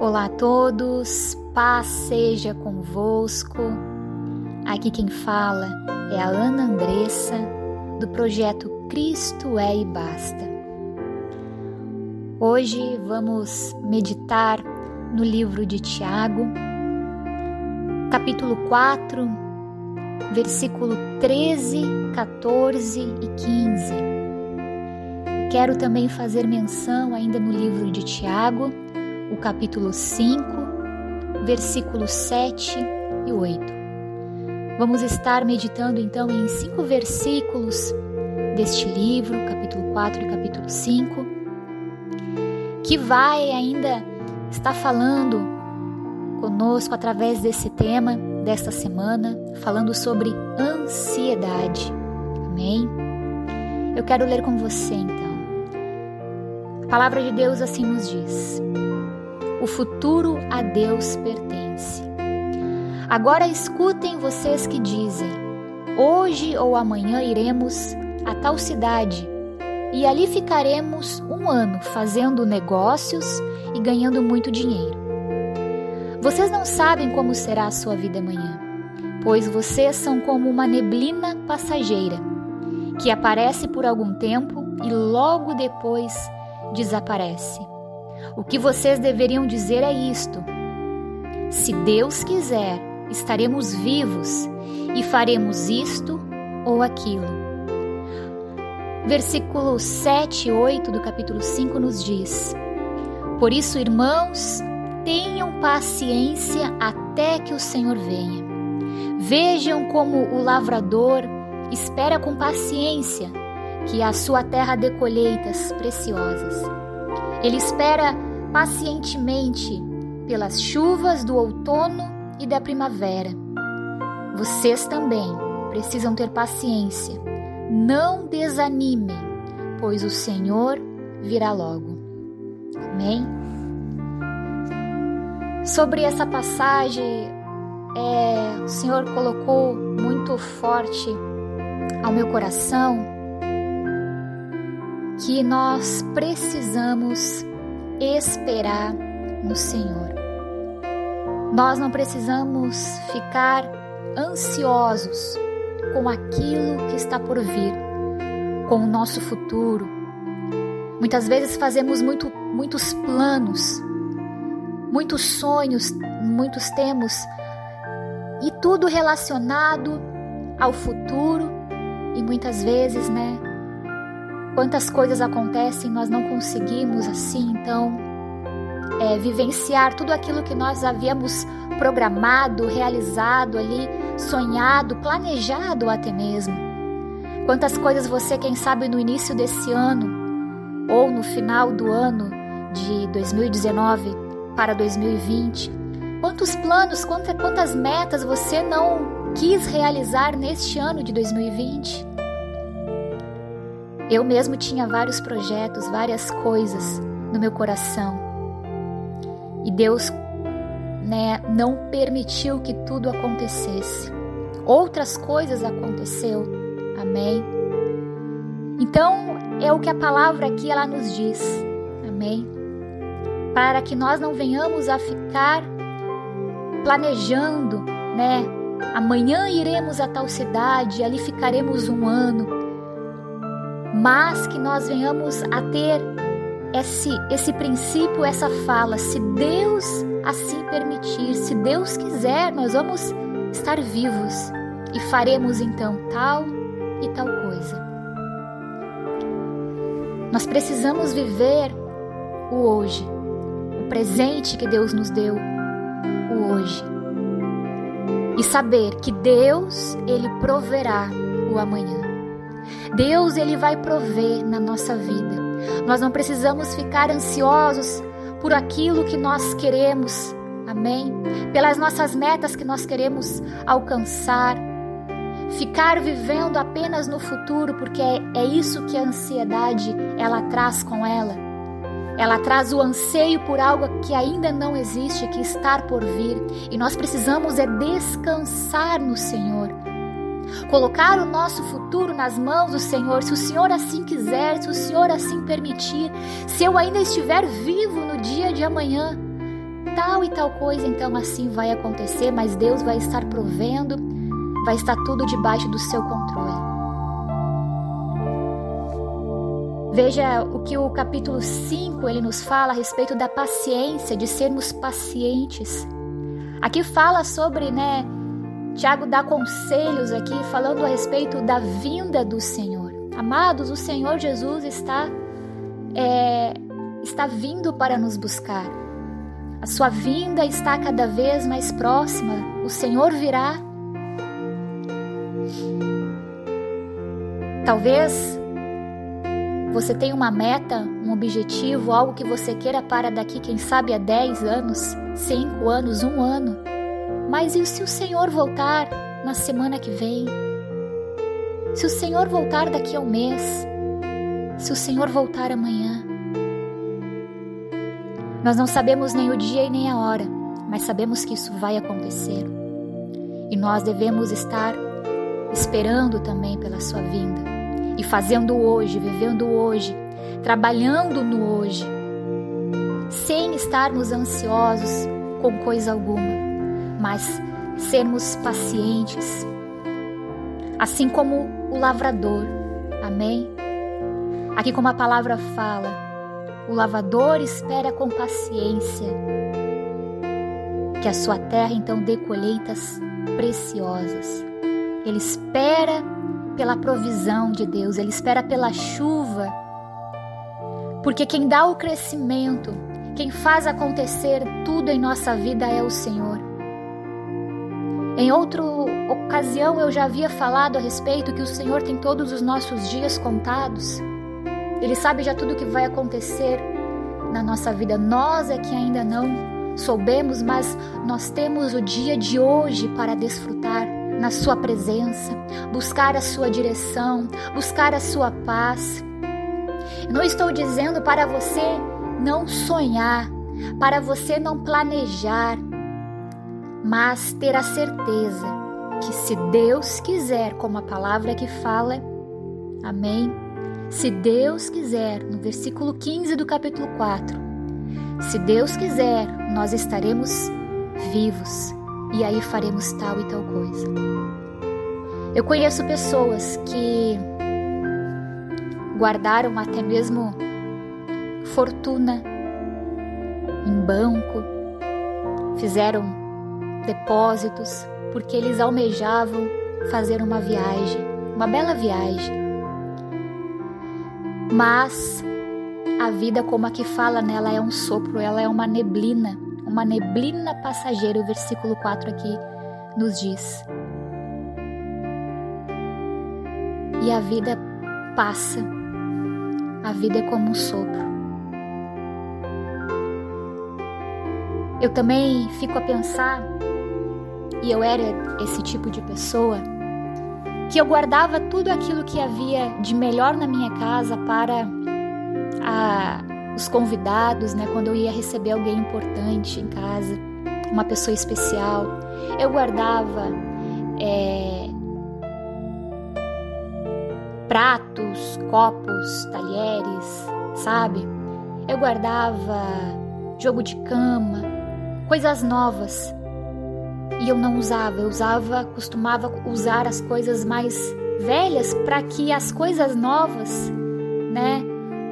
Olá a todos, paz seja convosco. Aqui quem fala é a Ana Andressa, do projeto Cristo é e Basta. Hoje vamos meditar no livro de Tiago, capítulo 4, versículo 13, 14 e 15. Quero também fazer menção ainda no livro de Tiago, o capítulo 5, versículos 7 e 8. Vamos estar meditando então em cinco versículos deste livro, capítulo 4 e capítulo 5, que vai ainda estar falando conosco através desse tema desta semana, falando sobre ansiedade. Amém? Eu quero ler com você então. A palavra de Deus assim nos diz: o futuro a Deus pertence. Agora escutem vocês que dizem: Hoje ou amanhã iremos a tal cidade e ali ficaremos um ano fazendo negócios e ganhando muito dinheiro. Vocês não sabem como será a sua vida amanhã, pois vocês são como uma neblina passageira que aparece por algum tempo e logo depois desaparece. O que vocês deveriam dizer é isto: Se Deus quiser, estaremos vivos e faremos isto ou aquilo. Versículo 7 e 8 do capítulo 5 nos diz: Por isso, irmãos, tenham paciência até que o Senhor venha. Vejam como o lavrador espera com paciência que a sua terra dê colheitas preciosas. Ele espera pacientemente pelas chuvas do outono e da primavera. Vocês também precisam ter paciência. Não desanimem, pois o Senhor virá logo. Amém? Sobre essa passagem, é, o Senhor colocou muito forte ao meu coração que nós precisamos esperar no Senhor. Nós não precisamos ficar ansiosos com aquilo que está por vir, com o nosso futuro. Muitas vezes fazemos muito, muitos planos, muitos sonhos, muitos temos, e tudo relacionado ao futuro, e muitas vezes, né, Quantas coisas acontecem, nós não conseguimos assim, então, é, vivenciar tudo aquilo que nós havíamos programado, realizado ali, sonhado, planejado até mesmo. Quantas coisas você, quem sabe, no início desse ano ou no final do ano de 2019 para 2020, quantos planos, quantas metas você não quis realizar neste ano de 2020? Eu mesmo tinha vários projetos, várias coisas no meu coração. E Deus né, não permitiu que tudo acontecesse. Outras coisas aconteceu. Amém. Então, é o que a palavra aqui ela nos diz. Amém. Para que nós não venhamos a ficar planejando, né? Amanhã iremos a tal cidade, ali ficaremos um ano mas que nós venhamos a ter esse, esse princípio, essa fala. Se Deus assim permitir, se Deus quiser, nós vamos estar vivos e faremos então tal e tal coisa. Nós precisamos viver o hoje, o presente que Deus nos deu, o hoje. E saber que Deus, Ele proverá o amanhã. Deus ele vai prover na nossa vida. Nós não precisamos ficar ansiosos por aquilo que nós queremos. Amém? Pelas nossas metas que nós queremos alcançar. Ficar vivendo apenas no futuro, porque é, é isso que a ansiedade ela traz com ela. Ela traz o anseio por algo que ainda não existe, que está por vir, e nós precisamos é descansar no Senhor colocar o nosso futuro nas mãos do Senhor, se o Senhor assim quiser, se o Senhor assim permitir, se eu ainda estiver vivo no dia de amanhã, tal e tal coisa, então assim vai acontecer, mas Deus vai estar provendo, vai estar tudo debaixo do seu controle. Veja o que o capítulo 5 ele nos fala a respeito da paciência, de sermos pacientes. Aqui fala sobre, né, Tiago dá conselhos aqui falando a respeito da vinda do Senhor. Amados, o Senhor Jesus está é, está vindo para nos buscar. A sua vinda está cada vez mais próxima. O Senhor virá. Talvez você tenha uma meta, um objetivo, algo que você queira para daqui, quem sabe, a 10 anos, 5 anos, um ano. Mas e se o Senhor voltar na semana que vem? Se o Senhor voltar daqui a um mês? Se o Senhor voltar amanhã? Nós não sabemos nem o dia e nem a hora, mas sabemos que isso vai acontecer. E nós devemos estar esperando também pela sua vinda e fazendo hoje, vivendo hoje, trabalhando no hoje, sem estarmos ansiosos com coisa alguma, mas sermos pacientes, assim como o lavrador. Amém? Aqui, como a palavra fala, o lavador espera com paciência que a sua terra então dê colheitas preciosas. Ele espera pela provisão de Deus, ele espera pela chuva. Porque quem dá o crescimento, quem faz acontecer tudo em nossa vida é o Senhor. Em outra ocasião eu já havia falado a respeito que o Senhor tem todos os nossos dias contados. Ele sabe já tudo o que vai acontecer na nossa vida. Nós é que ainda não soubemos, mas nós temos o dia de hoje para desfrutar na Sua presença, buscar a Sua direção, buscar a Sua paz. Não estou dizendo para você não sonhar, para você não planejar, mas ter a certeza que se Deus quiser, como a palavra que fala, amém? Se Deus quiser, no versículo 15 do capítulo 4, se Deus quiser, nós estaremos vivos e aí faremos tal e tal coisa. Eu conheço pessoas que guardaram até mesmo fortuna em banco, fizeram depósitos porque eles almejavam fazer uma viagem, uma bela viagem. Mas a vida, como aqui fala nela, é um sopro, ela é uma neblina uma neblina passageira, o versículo 4 aqui nos diz. E a vida passa, a vida é como um sopro. Eu também fico a pensar, e eu era esse tipo de pessoa, que eu guardava tudo aquilo que havia de melhor na minha casa para a os convidados, né, quando eu ia receber alguém importante em casa, uma pessoa especial, eu guardava é, pratos, copos, talheres, sabe? Eu guardava jogo de cama, coisas novas. E eu não usava, eu usava, costumava usar as coisas mais velhas para que as coisas novas, né,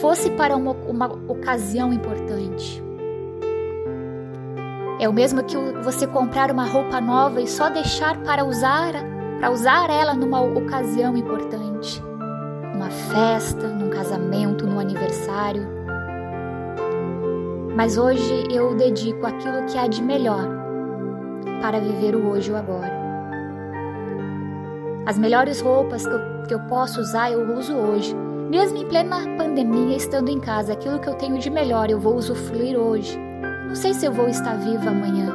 fosse para uma, uma ocasião importante. É o mesmo que você comprar uma roupa nova e só deixar para usar, para usar ela numa ocasião importante, numa festa, num casamento, num aniversário. Mas hoje eu dedico aquilo que há de melhor para viver o hoje e o agora. As melhores roupas que eu, que eu posso usar, eu uso hoje mesmo em plena pandemia, estando em casa, aquilo que eu tenho de melhor eu vou usufruir hoje. Não sei se eu vou estar viva amanhã,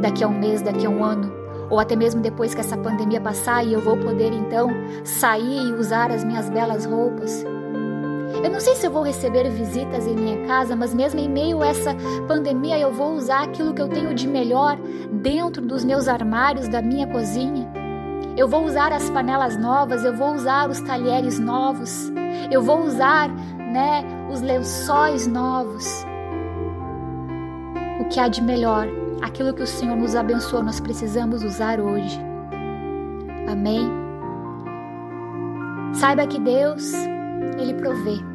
daqui a um mês, daqui a um ano, ou até mesmo depois que essa pandemia passar e eu vou poder então sair e usar as minhas belas roupas. Eu não sei se eu vou receber visitas em minha casa, mas mesmo em meio a essa pandemia eu vou usar aquilo que eu tenho de melhor dentro dos meus armários da minha cozinha. Eu vou usar as panelas novas, eu vou usar os talheres novos, eu vou usar, né, os lençóis novos. o que há de melhor, aquilo que o Senhor nos abençoou, nós precisamos usar hoje. Amém? Saiba que Deus, Ele provê.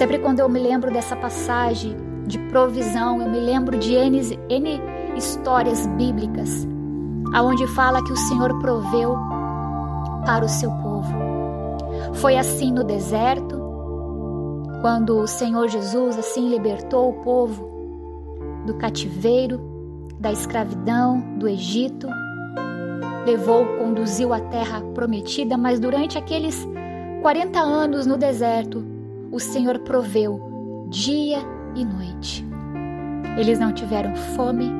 Sempre quando eu me lembro dessa passagem de provisão, eu me lembro de N, N histórias bíblicas, aonde fala que o Senhor proveu para o seu povo. Foi assim no deserto, quando o Senhor Jesus assim libertou o povo do cativeiro, da escravidão, do Egito, levou, conduziu à terra prometida, mas durante aqueles 40 anos no deserto, o Senhor proveu dia e noite. Eles não tiveram fome,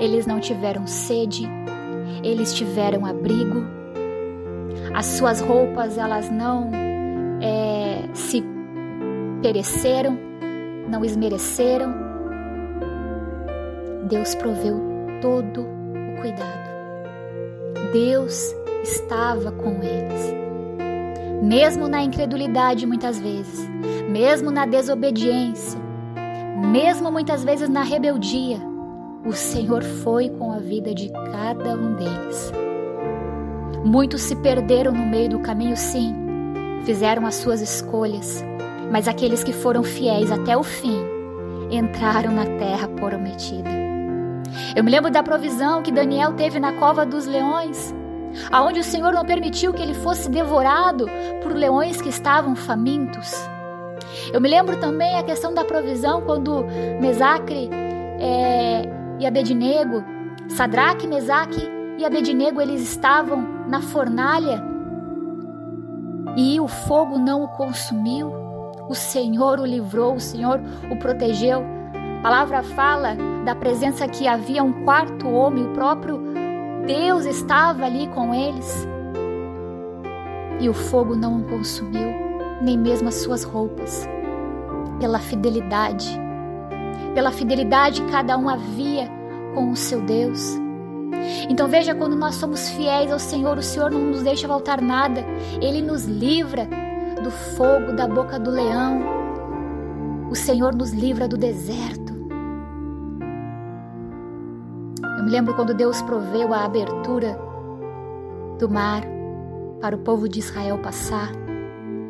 eles não tiveram sede, eles tiveram abrigo. As suas roupas elas não é, se pereceram, não esmereceram. Deus proveu todo o cuidado. Deus estava com eles. Mesmo na incredulidade, muitas vezes, mesmo na desobediência, mesmo muitas vezes na rebeldia, o Senhor foi com a vida de cada um deles. Muitos se perderam no meio do caminho, sim, fizeram as suas escolhas, mas aqueles que foram fiéis até o fim entraram na terra prometida. Eu me lembro da provisão que Daniel teve na cova dos leões, aonde o Senhor não permitiu que ele fosse devorado por leões que estavam famintos. Eu me lembro também a questão da provisão quando Mesacre é, e Abednego, Sadraque, Mesaque e Abednego, eles estavam na fornalha e o fogo não o consumiu. O Senhor o livrou, o Senhor o protegeu. A palavra fala da presença que havia um quarto homem, o próprio Deus estava ali com eles. E o fogo não o consumiu, nem mesmo as suas roupas, pela fidelidade. Pela fidelidade cada um havia com o seu Deus. Então veja, quando nós somos fiéis ao Senhor, o Senhor não nos deixa faltar nada. Ele nos livra do fogo da boca do leão. O Senhor nos livra do deserto. Me lembro quando Deus proveu a abertura do mar para o povo de Israel passar,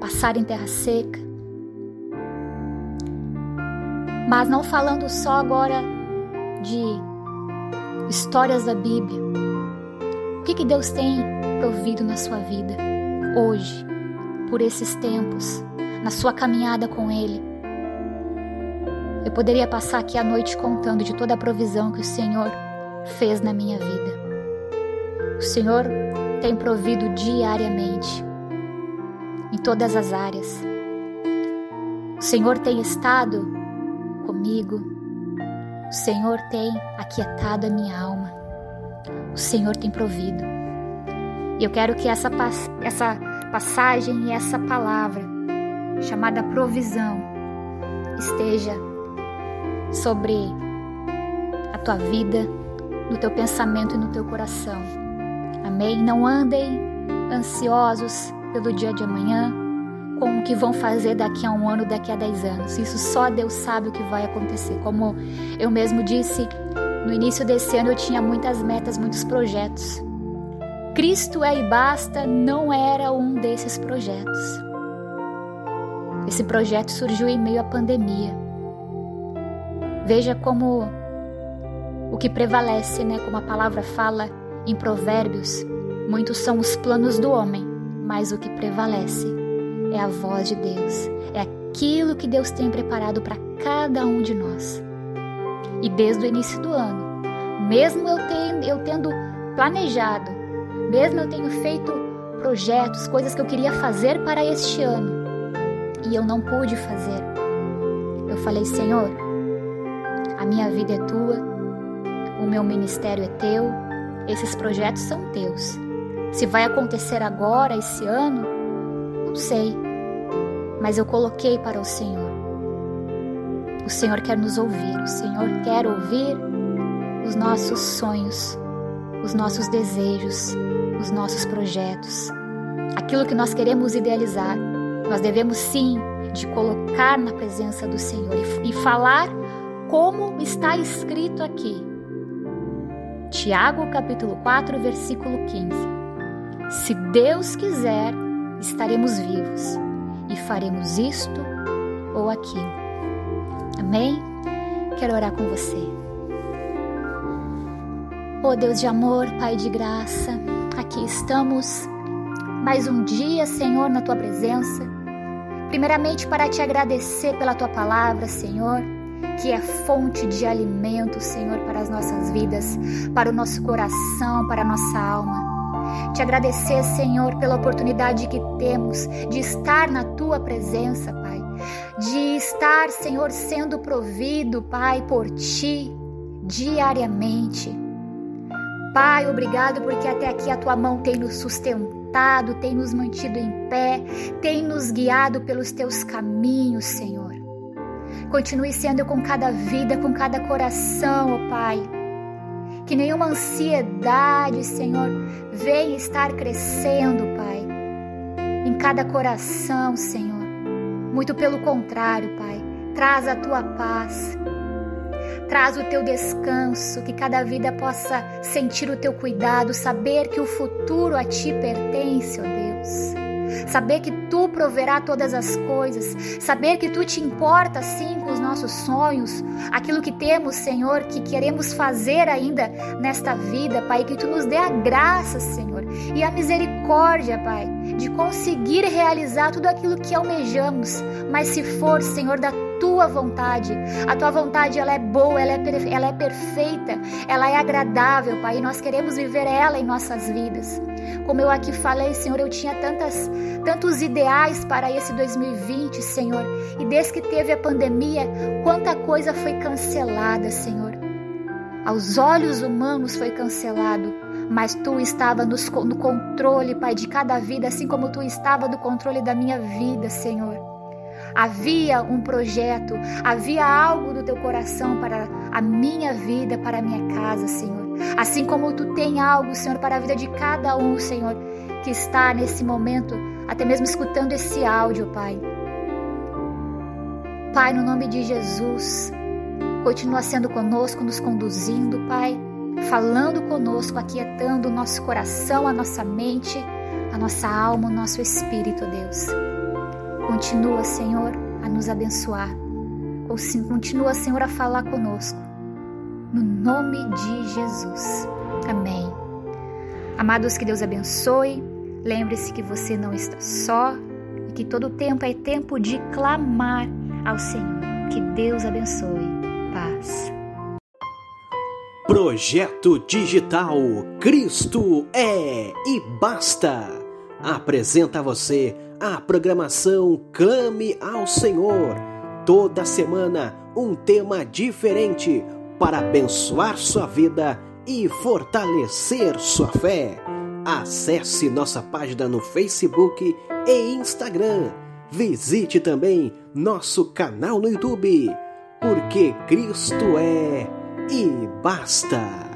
passar em terra seca. Mas não falando só agora de histórias da Bíblia. O que, que Deus tem provido na sua vida hoje? por esses tempos, na sua caminhada com Ele. Eu poderia passar aqui a noite contando de toda a provisão que o Senhor fez na minha vida. O Senhor tem provido diariamente, em todas as áreas. O Senhor tem estado comigo. O Senhor tem aquietado a minha alma. O Senhor tem provido. E eu quero que essa, essa passagem e essa palavra chamada provisão esteja sobre a tua vida, no teu pensamento e no teu coração. Amém? Não andem ansiosos pelo dia de amanhã, com o que vão fazer daqui a um ano, daqui a dez anos. Isso só Deus sabe o que vai acontecer. Como eu mesmo disse, no início desse ano eu tinha muitas metas, muitos projetos. Cristo é e basta não era um desses projetos. Esse projeto surgiu em meio à pandemia. Veja como o que prevalece, né, como a palavra fala em Provérbios, muitos são os planos do homem, mas o que prevalece é a voz de Deus, é aquilo que Deus tem preparado para cada um de nós. E desde o início do ano, mesmo eu, tendo, eu tendo planejado mesmo eu tenho feito projetos, coisas que eu queria fazer para este ano e eu não pude fazer. Eu falei, Senhor, a minha vida é tua, o meu ministério é teu, esses projetos são teus. Se vai acontecer agora, esse ano, não sei, mas eu coloquei para o Senhor. O Senhor quer nos ouvir, o Senhor quer ouvir os nossos sonhos, os nossos desejos, os nossos projetos, aquilo que nós queremos idealizar, nós devemos sim de colocar na presença do Senhor e, e falar como está escrito aqui. Tiago capítulo 4, versículo 15. Se Deus quiser, estaremos vivos e faremos isto ou aquilo. Amém? Quero orar com você. Oh Deus de amor, Pai de graça, aqui estamos mais um dia, Senhor, na tua presença. Primeiramente para te agradecer pela tua palavra, Senhor, que é fonte de alimento, Senhor, para as nossas vidas, para o nosso coração, para a nossa alma. Te agradecer, Senhor, pela oportunidade que temos de estar na tua presença, Pai. De estar, Senhor, sendo provido, Pai, por ti diariamente. Pai, obrigado porque até aqui a tua mão tem nos sustentado, tem nos mantido em pé, tem nos guiado pelos teus caminhos, Senhor. Continue sendo com cada vida, com cada coração, ó oh Pai. Que nenhuma ansiedade, Senhor, venha estar crescendo, Pai, em cada coração, Senhor. Muito pelo contrário, Pai, traz a tua paz, traz o teu descanso, que cada vida possa sentir o teu cuidado, saber que o futuro a ti pertence, ó Deus saber que tu proverá todas as coisas, saber que tu te importa sim com os nossos sonhos, aquilo que temos, Senhor, que queremos fazer ainda nesta vida, Pai, que tu nos dê a graça, Senhor, e a misericórdia, Pai, de conseguir realizar tudo aquilo que almejamos, mas se for, Senhor, da tua vontade. A tua vontade ela é boa, ela é, ela é perfeita, ela é agradável, Pai, e nós queremos viver ela em nossas vidas. Como eu aqui falei, Senhor, eu tinha tantas, tantos ideais para esse 2020, Senhor, e desde que teve a pandemia, quanta coisa foi cancelada, Senhor. Aos olhos humanos foi cancelado, mas tu estava no controle, Pai, de cada vida, assim como tu estava no controle da minha vida, Senhor. Havia um projeto, havia algo no teu coração para a minha vida, para a minha casa, Senhor. Assim como tu tem algo, Senhor, para a vida de cada um, Senhor, que está nesse momento, até mesmo escutando esse áudio, Pai. Pai, no nome de Jesus, continua sendo conosco, nos conduzindo, Pai, falando conosco, aquietando o nosso coração, a nossa mente, a nossa alma, o nosso espírito, Deus. Continua, Senhor, a nos abençoar. Continua, Senhor, a falar conosco. No nome de Jesus. Amém. Amados, que Deus abençoe. Lembre-se que você não está só e que todo tempo é tempo de clamar ao Senhor. Que Deus abençoe. Paz. Projeto Digital Cristo é e basta. Apresenta a você a programação Clame ao Senhor. Toda semana, um tema diferente para abençoar sua vida e fortalecer sua fé. Acesse nossa página no Facebook e Instagram. Visite também nosso canal no YouTube, porque Cristo é e basta.